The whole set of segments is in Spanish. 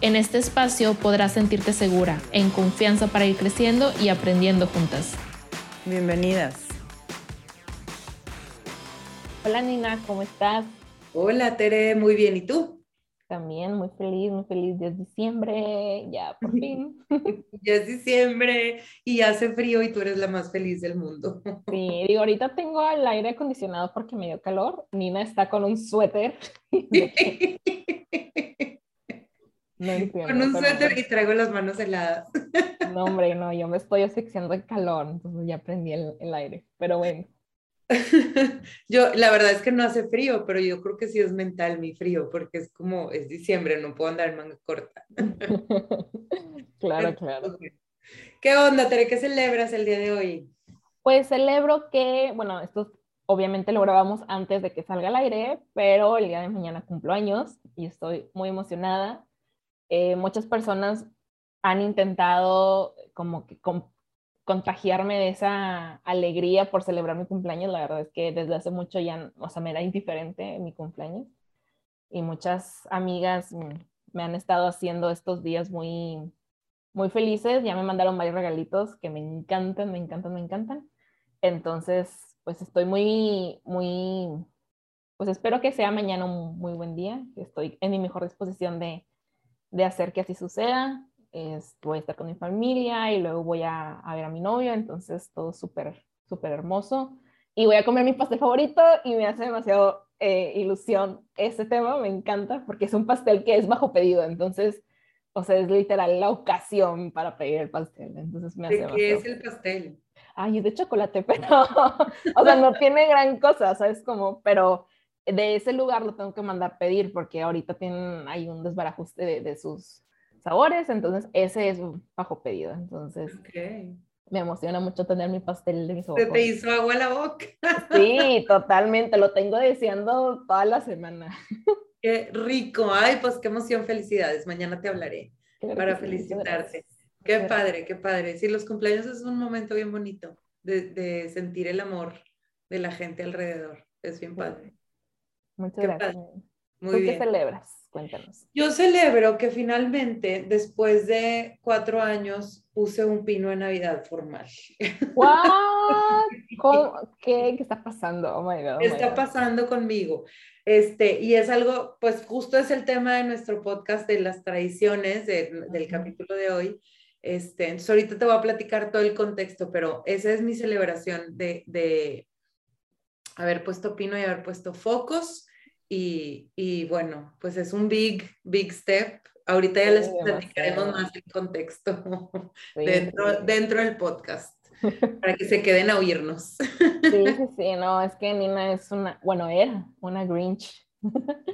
En este espacio podrás sentirte segura, en confianza para ir creciendo y aprendiendo juntas. Bienvenidas. Hola Nina, ¿cómo estás? Hola Tere, muy bien. ¿Y tú? También muy feliz, muy feliz. Ya es diciembre, ya por fin. ya es diciembre y hace frío y tú eres la más feliz del mundo. sí, digo, ahorita tengo el aire acondicionado porque me dio calor. Nina está con un suéter. Con un suéter y traigo las manos heladas. No, hombre, no, yo me estoy asfixiando el calor, entonces ya prendí el, el aire, pero bueno. yo, la verdad es que no hace frío, pero yo creo que sí es mental mi frío, porque es como, es diciembre, no puedo andar en manga corta. claro, claro. ¿Qué onda, Tere? ¿Qué celebras el día de hoy? Pues celebro que, bueno, esto obviamente lo grabamos antes de que salga al aire, pero el día de mañana cumplo años y estoy muy emocionada eh, muchas personas han intentado como que contagiarme de esa alegría por celebrar mi cumpleaños. La verdad es que desde hace mucho ya, o sea, me era indiferente mi cumpleaños. Y muchas amigas me han estado haciendo estos días muy, muy felices. Ya me mandaron varios regalitos que me encantan, me encantan, me encantan. Entonces, pues estoy muy, muy, pues espero que sea mañana un muy buen día. Estoy en mi mejor disposición de, de hacer que así suceda. Es, voy a estar con mi familia y luego voy a, a ver a mi novio, entonces todo súper, súper hermoso. Y voy a comer mi pastel favorito y me hace demasiado eh, ilusión ese tema, me encanta, porque es un pastel que es bajo pedido, entonces, o sea, es literal la ocasión para pedir el pastel, entonces me hace ¿De qué es el pastel? Ay, es de chocolate, pero, o sea, no tiene gran cosa, ¿sabes? Como, pero de ese lugar lo tengo que mandar pedir porque ahorita tienen, hay un desbarajuste de, sus sabores, entonces ese es bajo pedido. Entonces me emociona mucho tener mi pastel de mis Se te hizo agua la boca. Sí, totalmente, lo tengo deseando toda la semana. Qué rico, ay, pues qué emoción, felicidades. Mañana te hablaré para felicitarte. Qué padre, qué padre. Sí, los cumpleaños es un momento bien bonito de, de sentir el amor de la gente alrededor. Es bien padre. Muchas gracias. Muy ¿Tú qué celebras? Cuéntanos. Yo celebro que finalmente, después de cuatro años, puse un pino de Navidad formal. ¿What? ¿Qué, ¿Qué, está pasando? Oh my God, oh está pasando conmigo? Este, y es algo, pues justo es el tema de nuestro podcast de las tradiciones del capítulo de hoy. Este, entonces ahorita te voy a platicar todo el contexto, pero esa es mi celebración de, de haber puesto pino y haber puesto focos y, bueno, pues es un big, big step. Ahorita ya les platicaremos más el contexto dentro, dentro del podcast para que se queden a oírnos. Sí, sí, sí, no, es que Nina es una, bueno, era una Grinch.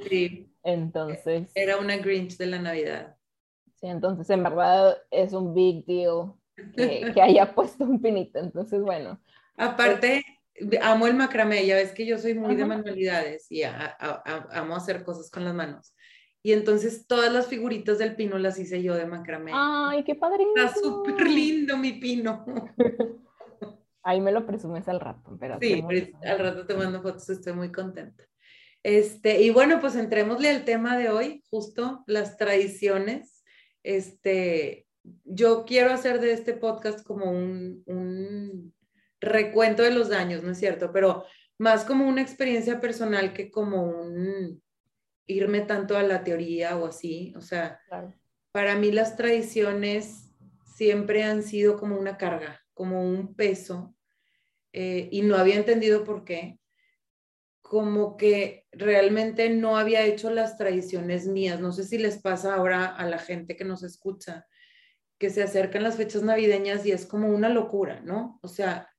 Sí. Entonces. Era una Grinch de la Navidad. Sí, entonces en verdad es un big deal que, que haya puesto un pinito. Entonces, bueno. Aparte, amo el macramé, ya ves que yo soy muy de manualidades y amo hacer cosas con las manos. Y entonces todas las figuritas del pino las hice yo de macramé. Ay, qué padre. Está súper lindo mi pino. Ahí me lo presumes al rato, pero sí, al rato te mando fotos, estoy muy contenta. Este, y bueno, pues entrémosle al tema de hoy, justo las tradiciones. Este, yo quiero hacer de este podcast como un, un recuento de los daños, ¿no es cierto? Pero más como una experiencia personal que como un irme tanto a la teoría o así. O sea, para mí las tradiciones siempre han sido como una carga, como un peso, eh, y no había entendido por qué. Como que realmente no había hecho las tradiciones mías. No sé si les pasa ahora a la gente que nos escucha, que se acercan las fechas navideñas y es como una locura, ¿no? O sea,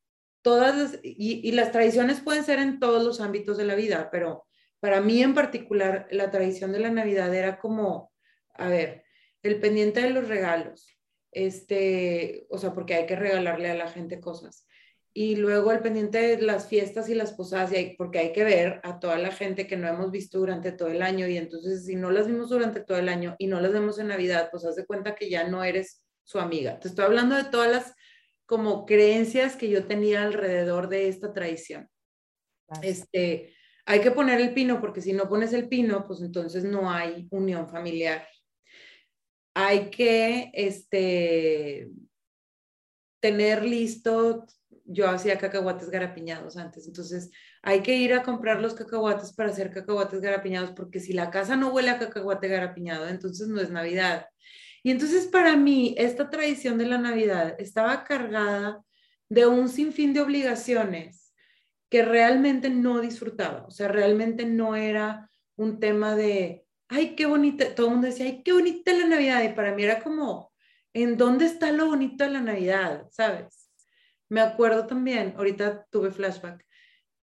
todas y, las tradiciones pueden ser en todos los ámbitos de la vida, pero para mí en particular la tradición de la Navidad era como, a ver, el pendiente de los regalos, este, o sea, porque hay que regalarle a la gente cosas. Y luego el pendiente de las fiestas y las posadas, porque hay que ver a toda la gente que no hemos visto durante todo el año. Y entonces, si no las vimos durante todo el año y no las vemos en Navidad, pues haz de cuenta que ya no eres su amiga. Te estoy hablando de todas las como creencias que yo tenía alrededor de esta tradición. Este, hay que poner el pino porque si no pones el pino, pues entonces no hay unión familiar. Hay que este, tener listo, yo hacía cacahuates garapiñados antes, entonces hay que ir a comprar los cacahuates para hacer cacahuates garapiñados porque si la casa no huele a cacahuate garapiñado, entonces no es Navidad. Y entonces para mí esta tradición de la Navidad estaba cargada de un sinfín de obligaciones que realmente no disfrutaba, o sea, realmente no era un tema de, ay, qué bonita, todo el mundo decía, ay, qué bonita la Navidad, y para mí era como, ¿en dónde está lo bonito de la Navidad? ¿Sabes? Me acuerdo también, ahorita tuve flashback,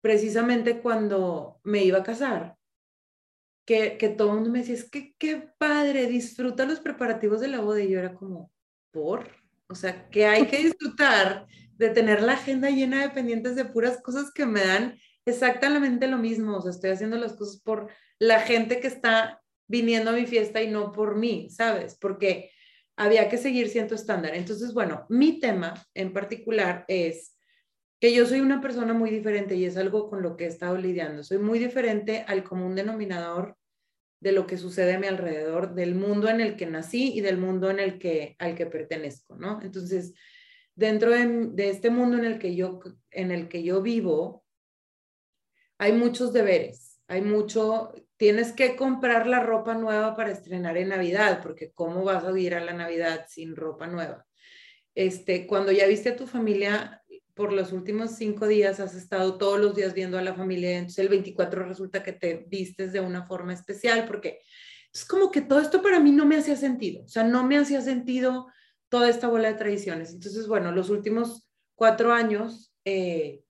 precisamente cuando me iba a casar, que, que todo el mundo me decía, es que qué padre, disfruta los preparativos de la boda, y yo era como, ¿por? O sea, que hay que disfrutar de tener la agenda llena de pendientes de puras cosas que me dan exactamente lo mismo. O sea, estoy haciendo las cosas por la gente que está viniendo a mi fiesta y no por mí, ¿sabes? Porque había que seguir siendo estándar. Entonces, bueno, mi tema en particular es que yo soy una persona muy diferente y es algo con lo que he estado lidiando. Soy muy diferente al común denominador de lo que sucede a mi alrededor, del mundo en el que nací y del mundo en el que, al que pertenezco, ¿no? Entonces, dentro de, este mundo en el, que yo, en el que yo vivo, hay muchos deberes, hay mucho, tienes que comprar la ropa nueva para estrenar en Navidad, porque ¿cómo vas a ir a la Navidad sin ropa nueva? Este, cuando ya viste a tu familia por los últimos cinco días, has estado todos los días viendo a la familia, entonces el 24 resulta que te vistes de una forma especial, porque es como que todo esto para mí no me hacía sentido, o sea, no me hacía sentido toda esta bola de tradiciones. Entonces, bueno, los últimos cuatro años, eh,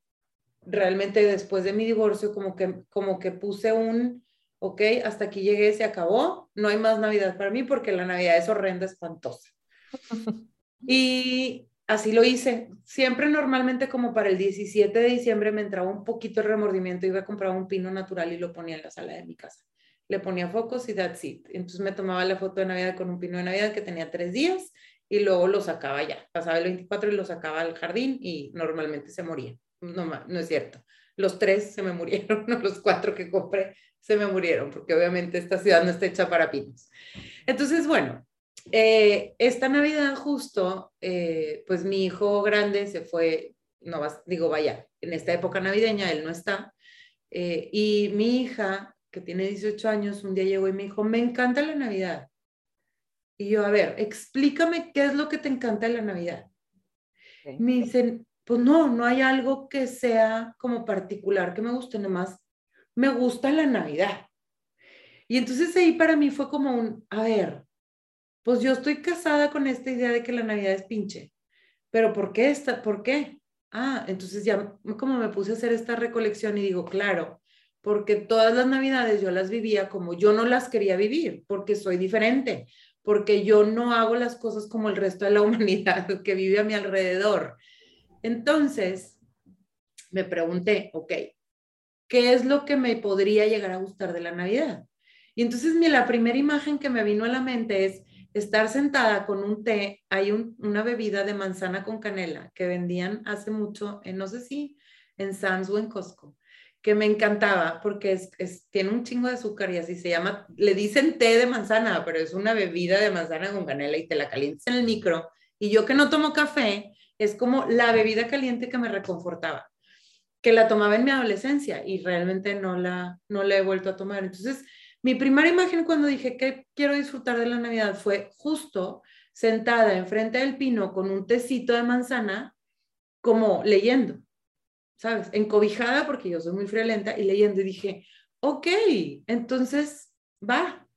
realmente después de mi divorcio, como que, como que puse un, ok, hasta aquí llegué, se acabó, no hay más Navidad para mí porque la Navidad es horrenda, espantosa. Y así lo hice. Siempre normalmente como para el 17 de diciembre me entraba un poquito de remordimiento, iba a comprar un pino natural y lo ponía en la sala de mi casa. Le ponía focos y that's it. Entonces me tomaba la foto de Navidad con un pino de Navidad que tenía tres días y luego lo sacaba ya. Pasaba el 24 y lo sacaba al jardín y normalmente se moría. No es cierto. Los tres se me murieron, los cuatro que compré se me murieron, porque obviamente esta ciudad no está hecha para pinos. Entonces, bueno, eh, esta Navidad justo, eh, pues mi hijo grande se fue, no digo, vaya, en esta época navideña él no está, eh, y mi hija, que tiene 18 años, un día llegó y me dijo, me encanta la Navidad. Y yo, a ver, explícame qué es lo que te encanta de la Navidad. Me dicen, pues no, no hay algo que sea como particular que me guste, nomás me gusta la Navidad. Y entonces ahí para mí fue como un, a ver, pues yo estoy casada con esta idea de que la Navidad es pinche, pero ¿por qué esta? ¿Por qué? Ah, entonces ya como me puse a hacer esta recolección y digo, claro, porque todas las Navidades yo las vivía como yo no las quería vivir, porque soy diferente, porque yo no hago las cosas como el resto de la humanidad que vive a mi alrededor. Entonces, me pregunté, ok, ¿qué es lo que me podría llegar a gustar de la Navidad? Y entonces la primera imagen que me vino a la mente es estar sentada con un té, hay una bebida de manzana con canela que vendían hace mucho, en, no sé si en Sam's o en Costco que me encantaba porque es, tiene un chingo de azúcar y así se llama, le dicen té de manzana, pero es una bebida de manzana con canela y te la calientas en el micro. Y yo que no tomo café, es como la bebida caliente que me reconfortaba, que la tomaba en mi adolescencia y realmente no la, no la he vuelto a tomar. Entonces, mi primera imagen cuando dije que quiero disfrutar de la Navidad fue justo sentada enfrente del pino con un tecito de manzana, como leyendo ¿sabes? Encobijada porque yo soy muy friolenta y leyendo y dije, ok, entonces va,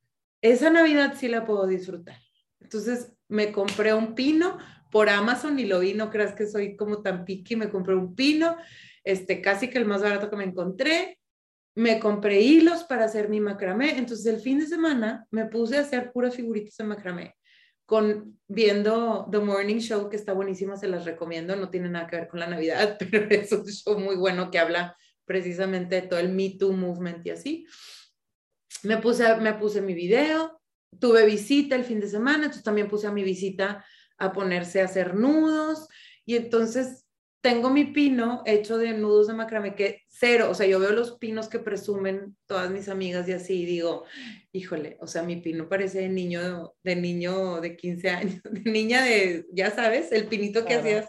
esa Navidad sí la puedo disfrutar. Entonces me compré un pino por Amazon y lo vi, no creas que soy como tan piqui, me compré un pino, este, casi que el más barato que me encontré, me compré hilos para hacer mi macramé, entonces el fin de semana me puse a hacer puras figuritas de macramé. con viendo The Morning Show, que está buenísima, se las recomiendo, no tiene nada que ver con la Navidad, pero es un show muy bueno que habla precisamente de todo el Me Too movement y así. Me puse, me puse mi video, tuve visita el fin de semana, entonces también puse a mi visita a ponerse a hacer nudos y entonces tengo mi pino hecho de nudos de macramé que cero, o sea, yo veo los pinos que presumen todas mis amigas y así y digo, híjole, o sea, mi pino parece de niño, de niño de 15 años, de niña de, ya sabes, el pinito que hacías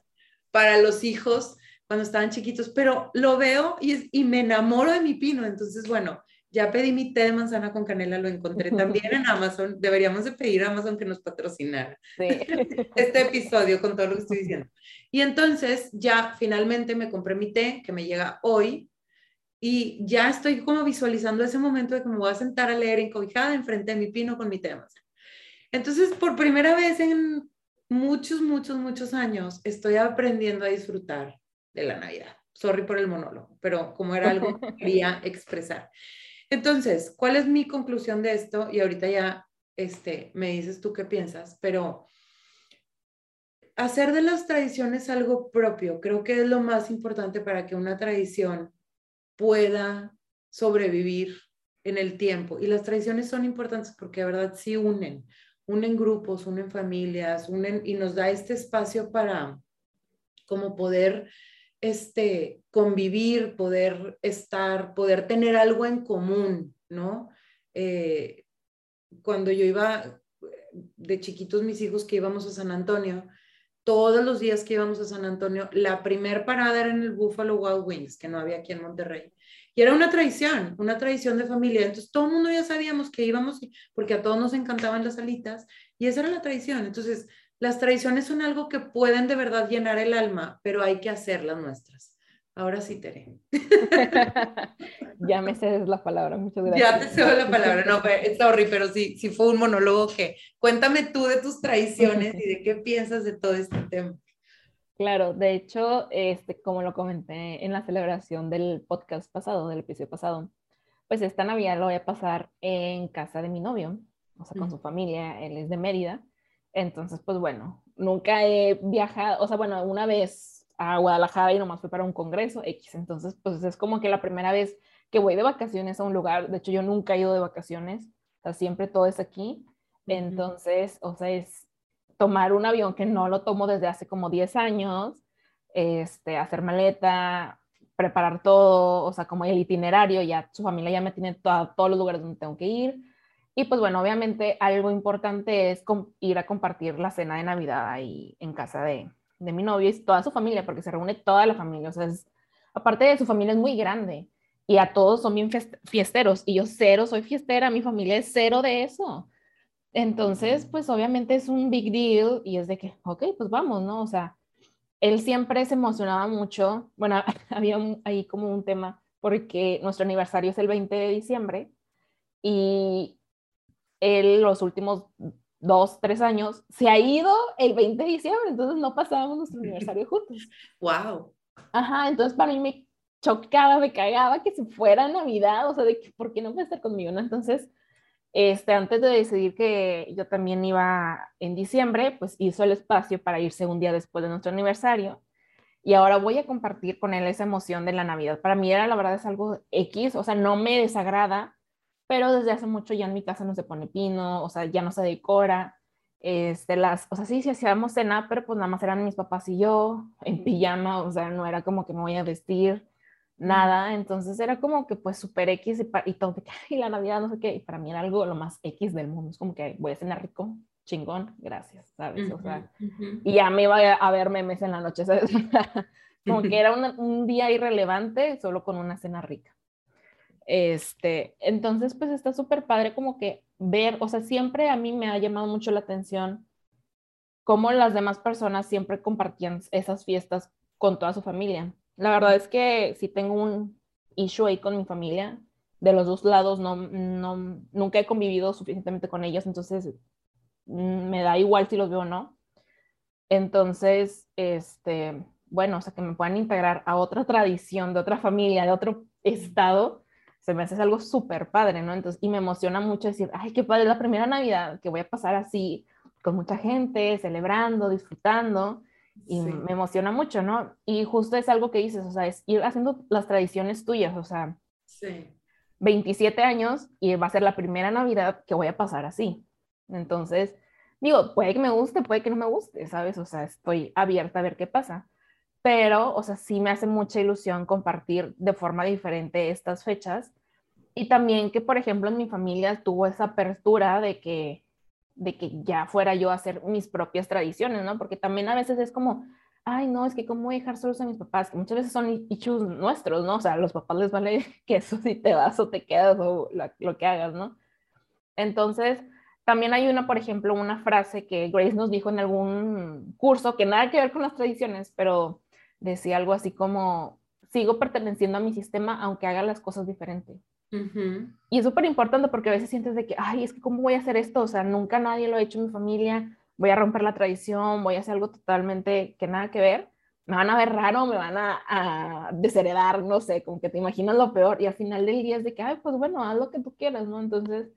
para los hijos cuando estaban chiquitos, pero lo veo y, y me enamoro de mi pino, entonces, bueno, ya pedí mi té de manzana con canela, lo encontré también en Amazon. Deberíamos de pedir a Amazon que nos patrocinara este episodio con todo lo que estoy diciendo. Y entonces ya finalmente me compré mi té que me llega hoy y ya estoy como visualizando ese momento de que me voy a sentar a leer encobijada enfrente de mi pino con mi té de manzana. Entonces, por primera vez en muchos, muchos, muchos años, estoy aprendiendo a disfrutar de la Navidad. Sorry por el monólogo, pero como era algo que quería expresar. Entonces, ¿cuál es mi conclusión de esto? Y ahorita ya este, me dices tú qué piensas, pero hacer de las tradiciones algo propio, creo que es lo más importante para que una tradición pueda sobrevivir en el tiempo. Y las tradiciones son importantes porque de verdad sí unen, unen grupos, unen familias, unen y nos da este espacio para como poder este, convivir, poder estar, poder tener algo en común, ¿no? Eh, cuando yo iba de chiquitos, mis hijos que íbamos a San Antonio, todos los días que íbamos a San Antonio, la primer parada era en el Buffalo Wild Wings, que no había aquí en Monterrey. Y era una tradición, una tradición de familia. Entonces todo el mundo ya sabíamos que íbamos, porque a todos nos encantaban las alitas, y esa era la tradición. Entonces, las tradiciones son algo que pueden de verdad llenar el alma, pero hay que hacerlas nuestras. Ahora sí, Tere. ya me cedes la palabra, muchas gracias. Ya te cedo la palabra, no, sorry, pero sí, sí fue un monólogo que cuéntame tú de tus tradiciones y de qué piensas de todo este tema. Claro, de hecho, este, como lo comenté en la celebración del podcast pasado, del episodio pasado, pues esta Navidad lo voy a pasar en casa de mi novio, o sea, con su familia, él es de Mérida, entonces, pues bueno, nunca he viajado, o sea, bueno, una vez a Guadalajara y nomás fue para un congreso X, entonces, pues es como que la primera vez que voy de vacaciones a un lugar, de hecho yo nunca he ido de vacaciones, o sea, siempre todo es aquí, entonces, o sea, es tomar un avión que no lo tomo desde hace como 10 años, este, hacer maleta, preparar todo, o sea, como el itinerario, ya su familia ya me tiene todos los lugares donde tengo que ir, y pues bueno, obviamente algo importante es ir a compartir la cena de Navidad ahí en casa de, de mi novio y toda su familia, porque se reúne toda la familia. O sea, aparte de su familia es muy grande y a todos son bien fiesteros y yo cero soy fiestera, mi familia es cero de eso. Entonces, pues obviamente es un big deal y es de que, ok, pues vamos, ¿no? O sea, él siempre se emocionaba mucho. Bueno, había ahí como un tema porque nuestro aniversario es el 20 de diciembre y él los últimos dos, tres años, se ha ido el 20 de diciembre, entonces no pasábamos nuestro aniversario juntos. ¡Wow! Ajá, entonces para mí me chocaba, me cagaba que se fuera Navidad, o sea, de que, ¿por qué no a estar conmigo? ¿no? Entonces, este, antes de decidir que yo también iba en diciembre, pues hizo el espacio para irse un día después de nuestro aniversario. Y ahora voy a compartir con él esa emoción de la Navidad. Para mí era, la verdad, es algo X, o sea, no me desagrada, pero desde hace mucho ya en mi casa no se pone pino, o sea, ya no se decora. Este, las, o sea, sí, sí hacíamos cena, pero pues nada más eran mis papás y yo en pijama, o sea, no era como que me voy a vestir, nada, entonces era como que pues súper X y, todo, y la Navidad, no sé qué, y para mí era algo lo más X del mundo, es como que voy a cenar rico, chingón, gracias, ¿sabes? O sea, y ya me iba a ver memes en la noche, ¿sabes? como que era un día irrelevante solo con una cena rica. Este, entonces, pues está súper padre como que ver, o sea, siempre a mí me ha llamado mucho la atención cómo las demás personas siempre compartían esas fiestas con toda su familia. La verdad es que si tengo un issue ahí con mi familia, de los dos lados, no, no, nunca he convivido suficientemente con ellos, entonces mm, me da igual si los veo o no. Entonces, este, bueno, o sea, que me puedan integrar a otra tradición de otra familia, de otro estado, se me hace algo súper padre, ¿no? Entonces, y me emociona mucho decir, ay, qué padre, la primera Navidad que voy a pasar así, con mucha gente, celebrando, disfrutando, y me emociona mucho, ¿no? Y justo es algo que dices, o sea, es ir haciendo las tradiciones tuyas, o sea, sí. 27 años y va a ser la primera Navidad que voy a pasar así. Entonces, digo, puede que me guste, puede que no me guste, ¿sabes? O sea, estoy abierta a ver qué pasa. Pero, o sea, sí me hace mucha ilusión compartir de forma diferente estas fechas. Y también que, por ejemplo, en mi familia tuvo esa apertura de que, de que ya fuera yo a hacer mis propias tradiciones, ¿no? Porque también a veces es como, ay, no, es que cómo voy a dejar solos a mis papás, que muchas veces son hechos nuestros, ¿no? O sea, a los papás les vale que eso si te vas o te quedas o lo que hagas, ¿no? Entonces, también hay una, por ejemplo, una frase que Grace nos dijo en algún curso que nada que ver con las tradiciones, pero decía algo así como, sigo perteneciendo a mi sistema aunque haga las cosas diferentes. Y es súper importante porque a veces sientes de que, ay, es que ¿cómo voy a hacer esto? O sea, nunca nadie lo ha hecho en mi familia, voy a romper la tradición, voy a hacer algo totalmente que nada que ver. Me van a ver raro, me van a, a desheredar, no sé, como que te imaginas lo peor y al final del día es de que, ay, pues bueno, haz lo que tú quieras, ¿no? Entonces,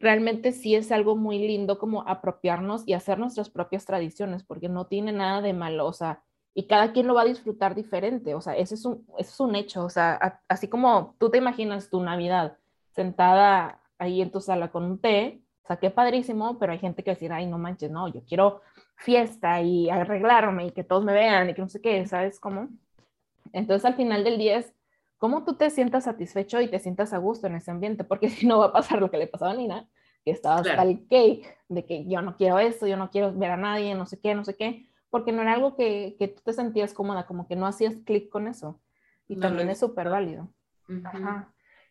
realmente sí es algo muy lindo como apropiarnos y hacer nuestras propias tradiciones, porque no tiene nada de malo, o sea, y cada quien lo va a disfrutar diferente, o sea, ese es un, es un hecho, o sea, así como tú te imaginas tu Navidad sentada ahí en tu sala con un té, o sea, qué padrísimo, pero hay gente que va a decir, ay, no manches, no, yo quiero fiesta y arreglarme y que todos me vean y que no sé qué, ¿sabes cómo? Entonces al final del día es cómo tú te sientas satisfecho y te sientas a gusto en ese ambiente, porque si no va a pasar lo que le pasaba a Nina, que estaba hasta el cake, de que yo no quiero esto, yo no quiero ver a nadie, no sé qué, no sé qué, porque no era algo que, que tú te sentías cómoda, como que no hacías clic con eso. Y también es súper válido.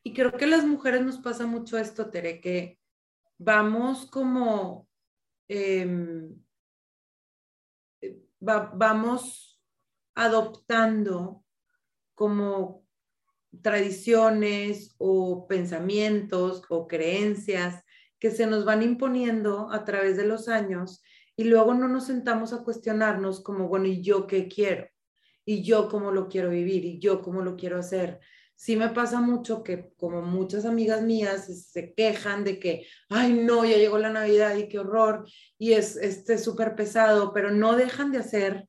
Y creo que a las mujeres nos pasa mucho esto, Tere, que vamos como, em, eh, vamos adoptando como tradiciones o pensamientos o creencias que se nos van imponiendo a través de los años y luego no nos sentamos a cuestionarnos como, bueno, ¿y yo qué quiero? ¿Y yo cómo lo quiero vivir? ¿Y yo cómo lo quiero hacer? Sí me pasa mucho que como muchas amigas mías se quejan de que, ay, no, ya llegó la Navidad y qué horror, y es este súper pesado, pero no dejan de hacer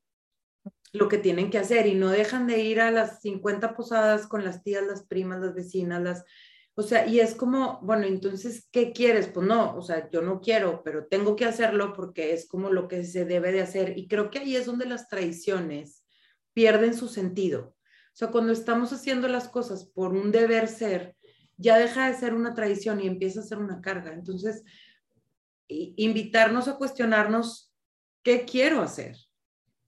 lo que tienen que hacer y no dejan de ir a las 50 posadas con las tías, las primas, las vecinas, las... O sea, y es como, bueno, entonces, ¿qué quieres? Pues no, o sea, yo no quiero, pero tengo que hacerlo porque es como lo que se debe de hacer. Y creo que ahí es donde las traiciones pierden su sentido. O sea, cuando estamos haciendo las cosas por un deber ser, ya deja de ser una traición y empieza a ser una carga. Entonces, invitarnos a cuestionarnos qué quiero hacer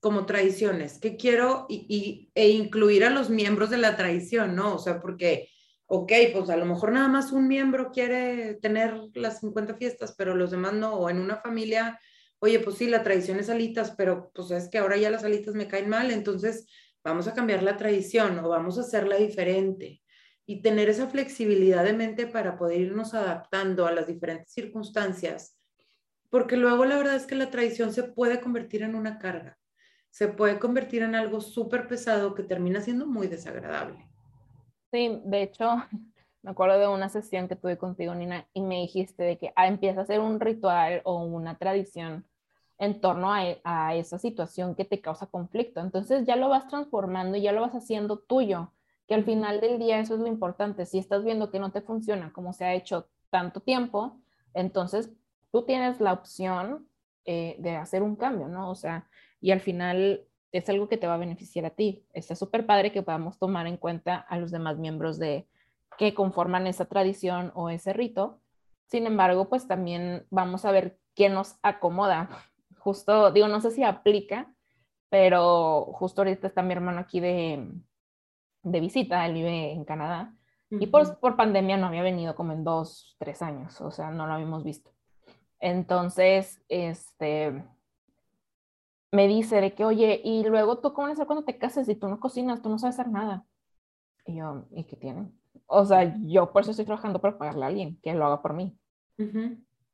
como tradiciones, que quiero y, e incluir a los miembros de la tradición, ¿no? O sea, porque, ok, pues a lo mejor nada más un miembro quiere tener las 50 fiestas, pero los demás no, o en una familia, oye, pues sí, la tradición es alitas, pero pues es que ahora ya las alitas me caen mal, entonces vamos a cambiar la tradición o vamos a hacerla diferente y tener esa flexibilidad de mente para poder irnos adaptando a las diferentes circunstancias, porque luego la verdad es que la tradición se puede convertir en una carga se puede convertir en algo súper pesado que termina siendo muy desagradable. Sí, de hecho, me acuerdo de una sesión que tuve contigo, Nina, y me dijiste de que ah, empieza a ser un ritual o una tradición en torno a, a, esa situación que te causa conflicto. Entonces ya lo vas transformando y ya lo vas haciendo tuyo, que al final del día eso es lo importante. Si estás viendo que no te funciona como se ha hecho tanto tiempo, entonces tú tienes la opción eh, de hacer un cambio, ¿no? O sea, y al final es algo que te va a beneficiar a ti. Está súper padre que podamos tomar en cuenta a los demás miembros de que conforman esa tradición o ese rito. Sin embargo, pues también vamos a ver qué nos acomoda. Justo, digo, no sé si aplica, pero justo ahorita está mi hermano aquí de, de visita, él vive en Canadá. Y por, por pandemia no había venido como en dos, tres años, o sea, no lo habíamos visto. Entonces, este, me dice de que, oye, y luego tú cómo vas a hacer cuando te cases y tú no cocinas, tú no sabes hacer nada. Y yo, ¿y qué tiene? O sea, yo por eso estoy trabajando para pagarle a alguien que lo haga por mí.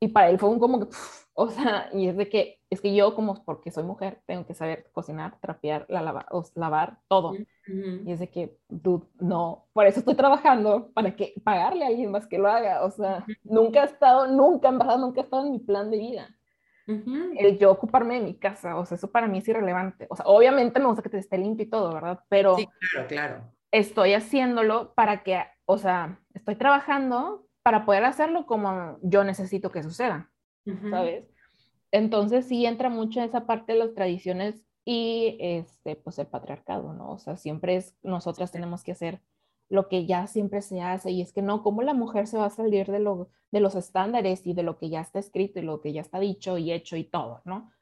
Y para él fue un como que, o sea, y es de que, es que yo como porque soy mujer, tengo que saber cocinar, trapear, la lava, o, lavar, todo. Y es de que, dude, no, por eso estoy trabajando, para que pagarle a alguien más que lo haga. O sea, nunca ha estado, nunca, en verdad, nunca ha estado en mi plan de vida. El yo ocuparme de mi casa, o sea, eso para mí es irrelevante. O sea, obviamente me gusta que te esté limpio y todo, ¿verdad? Pero sí, claro, claro. estoy haciéndolo para que, o sea, estoy trabajando para poder hacerlo como yo necesito que suceda, ¿sabes? Entonces sí entra mucho esa parte de las tradiciones y este, pues el patriarcado, ¿no? O sea, siempre es, nosotras tenemos que hacer lo que ya siempre se hace y es que no, ¿cómo la mujer se va a salir de, lo, de los estándares y de lo que ya está escrito y lo que ya está dicho y hecho y todo, ¿no?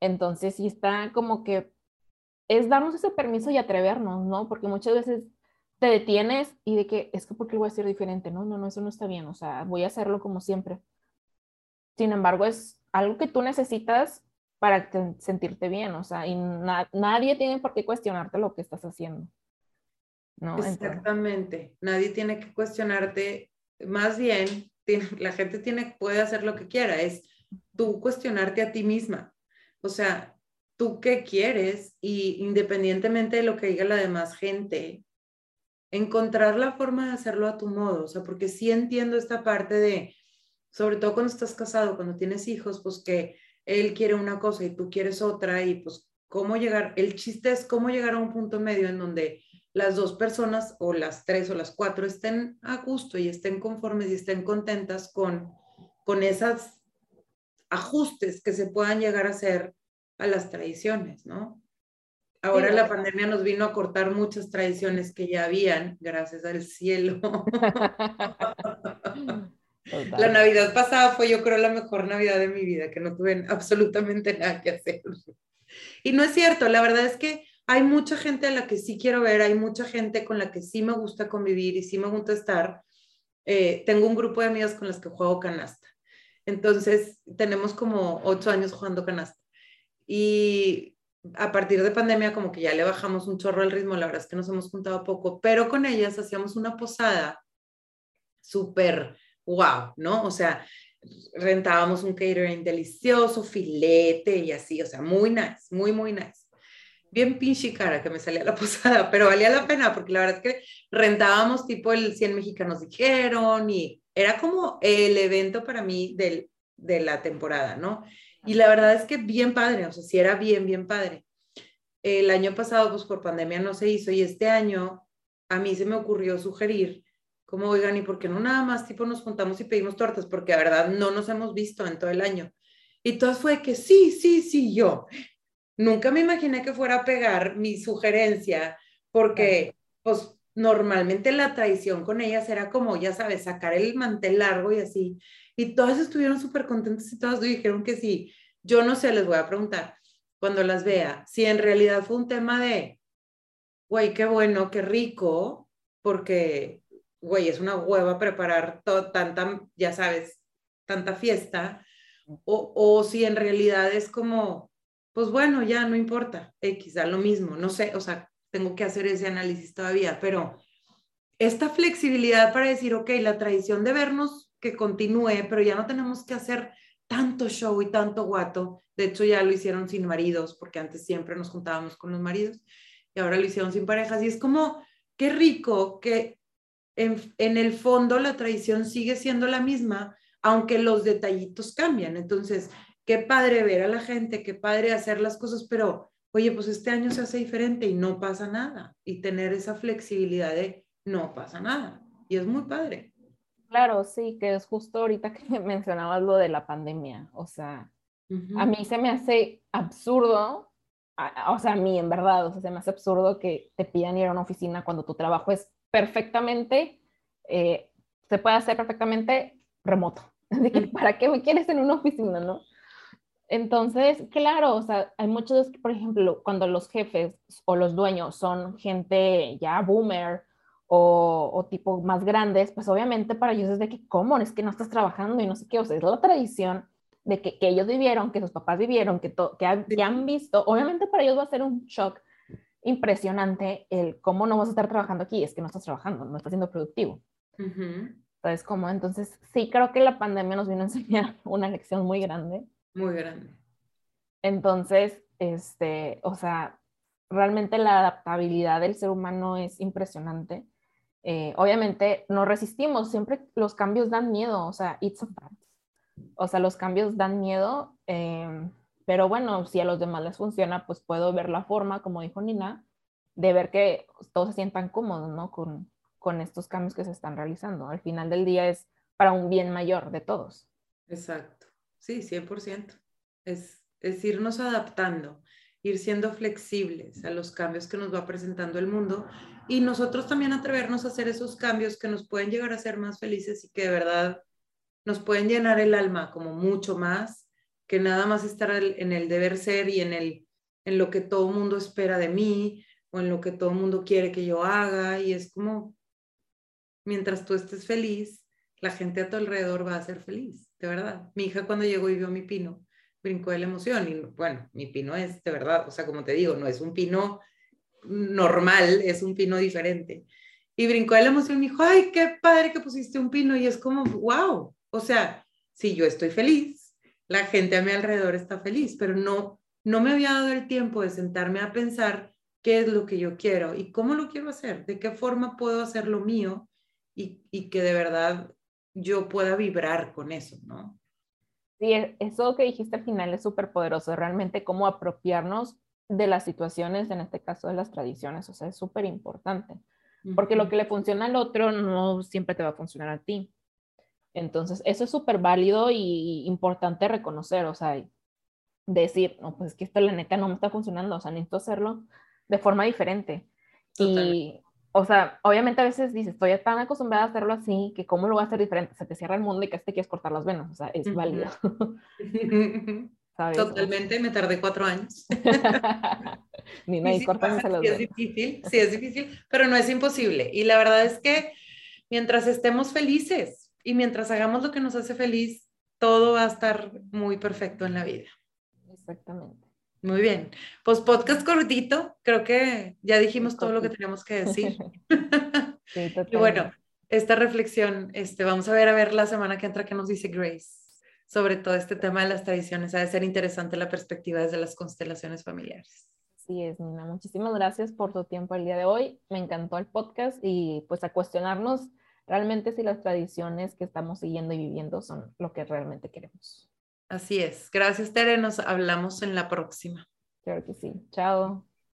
Entonces sí está como que es darnos ese permiso y atrevernos, ¿no? Porque muchas veces te detienes y de que es que porque voy a hacer diferente, no, no, no, eso no está bien, o sea, voy a hacerlo como siempre. Sin embargo, es algo que tú necesitas para sentirte bien, o sea, y nadie tiene por qué cuestionarte lo que estás haciendo. Exactamente, nadie tiene que cuestionarte, más bien la gente tiene, puede hacer lo que quiera, es tú cuestionarte a ti misma, o sea, tú qué quieres y independientemente de lo que diga la demás gente, encontrar la forma de hacerlo a tu modo, o sea, porque sí entiendo esta parte de, sobre todo cuando estás casado, cuando tienes hijos, pues que él quiere una cosa y tú quieres otra y pues cómo llegar, el chiste es cómo llegar a un punto medio en donde las dos personas o las tres o las cuatro estén a gusto y estén conformes y estén contentas con, con esos ajustes que se puedan llegar a hacer a las tradiciones, ¿no? Ahora la pandemia nos vino a cortar muchas tradiciones que ya habían, gracias al cielo. La Navidad pasada fue yo creo la mejor Navidad de mi vida, que no tuve absolutamente nada que hacer. Y no es cierto, la verdad es que hay mucha gente a la que sí quiero ver, hay mucha gente con la que sí me gusta convivir y sí me gusta estar. Eh, tengo un grupo de amigas con las que juego canasta. Entonces, tenemos como ocho años jugando canasta. Y a partir de pandemia, como que ya le bajamos un chorro al ritmo, la verdad es que nos hemos juntado poco, pero con ellas hacíamos una posada súper wow, ¿no? O sea, rentábamos un catering delicioso, filete y así, o sea, muy nice, muy, muy nice. Bien pinche cara que me salía la posada, pero valía la pena porque la verdad es que rentábamos tipo el 100 mexicanos dijeron y era como el evento para mí del, de la temporada, ¿no? Y la verdad es que bien padre, o sea, sí era bien, bien padre. El año pasado, pues por pandemia no se hizo y este año a mí se me ocurrió sugerir como, oigan, ¿y por qué no nada más tipo nos juntamos y pedimos tortas? Porque la verdad no nos hemos visto en todo el año. Y todo fue que sí, sí, sí, yo. Nunca me imaginé que fuera a pegar mi sugerencia, porque pues normalmente la tradición con ellas era como, ya sabes, sacar el mantel largo y así. Y todas estuvieron súper contentas y todas dijeron que sí. Yo no sé, les voy a preguntar cuando las vea, si en realidad fue un tema de, güey, qué bueno, qué rico, porque güey, es una hueva preparar todo, tanta, ya sabes, tanta fiesta, o, o si en realidad es como, pues bueno, ya no importa, X, da lo mismo, no sé, o sea, tengo que hacer ese análisis todavía, pero esta flexibilidad para decir, ok, la tradición de vernos que continúe, pero ya no tenemos que hacer tanto show y tanto guato. De hecho, ya lo hicieron sin maridos, porque antes siempre nos juntábamos con los maridos y ahora lo hicieron sin parejas. Y es como, qué rico que en, el fondo la tradición sigue siendo la misma, aunque los detallitos cambian. Entonces, qué padre ver a la gente, qué padre hacer las cosas, pero oye, pues este año se hace diferente y no pasa nada. Y tener esa flexibilidad de no pasa nada. Y es muy padre. Claro, sí, que es justo ahorita que mencionabas lo de la pandemia. O sea, a mí se me hace absurdo, o sea, a mí en verdad, o sea, se me hace absurdo que te pidan ir a una oficina cuando tu trabajo es perfectamente, eh, se puede hacer perfectamente remoto. ¿Para qué me quieres en una oficina, no? Entonces, claro, o sea, hay muchos, por ejemplo, cuando los jefes o los dueños son gente ya boomer o, o, tipo más grandes, pues obviamente para ellos es de que, ¿cómo? Es que no estás trabajando y no sé qué, o sea, es la tradición de que, que ellos vivieron, que sus papás vivieron, que, que, que han visto, obviamente para ellos va a ser un shock impresionante el cómo no vas a estar trabajando aquí, es que no estás trabajando, no estás siendo productivo. Entonces, como entonces sí creo que la pandemia nos vino a enseñar una lección muy grande. Muy grande. Entonces, este, o sea, realmente la adaptabilidad del ser humano es impresionante. Eh, obviamente no resistimos, siempre los cambios dan miedo, o sea, it's a fact. O sea, los cambios dan miedo, em, pero bueno, si a los demás les funciona, pues puedo ver la forma, como dijo Nina, de ver que todos se sientan cómodos, ¿no? Con, con estos cambios que se están realizando. Al final del día es para un bien mayor de todos. Exacto. Sí, 100%. Es, es irnos adaptando, ir siendo flexibles a los cambios que nos va presentando el mundo y nosotros también atrevernos a hacer esos cambios que nos pueden llegar a ser más felices y que de verdad nos pueden llenar el alma como mucho más que nada más estar en el deber ser y en, el, en lo que todo mundo espera de mí o en lo que todo mundo quiere que yo haga. Y es como, mientras tú estés feliz, la gente a tu alrededor va a ser feliz, de verdad. Mi hija cuando llegó y vio mi pino, brincó de la emoción. Y bueno, mi pino es, de verdad, o sea, como te digo, no es un pino normal, es un pino diferente. Y brincó de la emoción y dijo, ay, qué padre que pusiste un pino. Y es como, wow, o sea, si yo estoy feliz, la gente a mi alrededor está feliz, pero no, no me había dado el tiempo de sentarme a pensar qué es lo que yo quiero y cómo lo quiero hacer, de qué forma puedo hacer lo mío y, y que de verdad yo pueda vibrar con eso, ¿no? Sí, e, eso que dijiste al final es súper poderoso, realmente cómo apropiarnos de las situaciones, en este caso de las tradiciones, o sea, es súper importante, porque lo que le funciona al otro no siempre te va a funcionar a ti. Entonces, eso es súper válido y importante reconocer, o sea, decir, no, pues es que esto la neta no me está funcionando, o sea, necesito hacerlo de forma diferente. Y, o sea, obviamente a veces dices, estoy tan acostumbrada a hacerlo así, que cómo lo voy a hacer diferente, se te cierra el mundo y que te quieres cortar las venas, o sea, es válido. Totalmente, me tardé cuatro años. Ni me sí, sí, es difícil, sí es difícil, pero no es imposible. Y la verdad es que mientras estemos felices, y mientras hagamos lo que nos hace feliz, todo va a estar muy perfecto en la vida. Exactamente. Muy bien. Pues podcast cortito, creo que ya dijimos todo lo que teníamos que decir. sí, y bueno, esta reflexión, este, vamos a ver a ver la semana que entra qué nos dice Grace sobre todo este tema de las tradiciones. Ha de ser interesante la perspectiva desde las constelaciones familiares. Sí es, Nina. Muchísimas gracias por tu tiempo el día de hoy. Me encantó el podcast y pues a cuestionarnos realmente si las tradiciones que estamos siguiendo y viviendo son lo que realmente queremos. Así es. Gracias, Tere. Nos hablamos en la próxima. Claro que sí. Chao.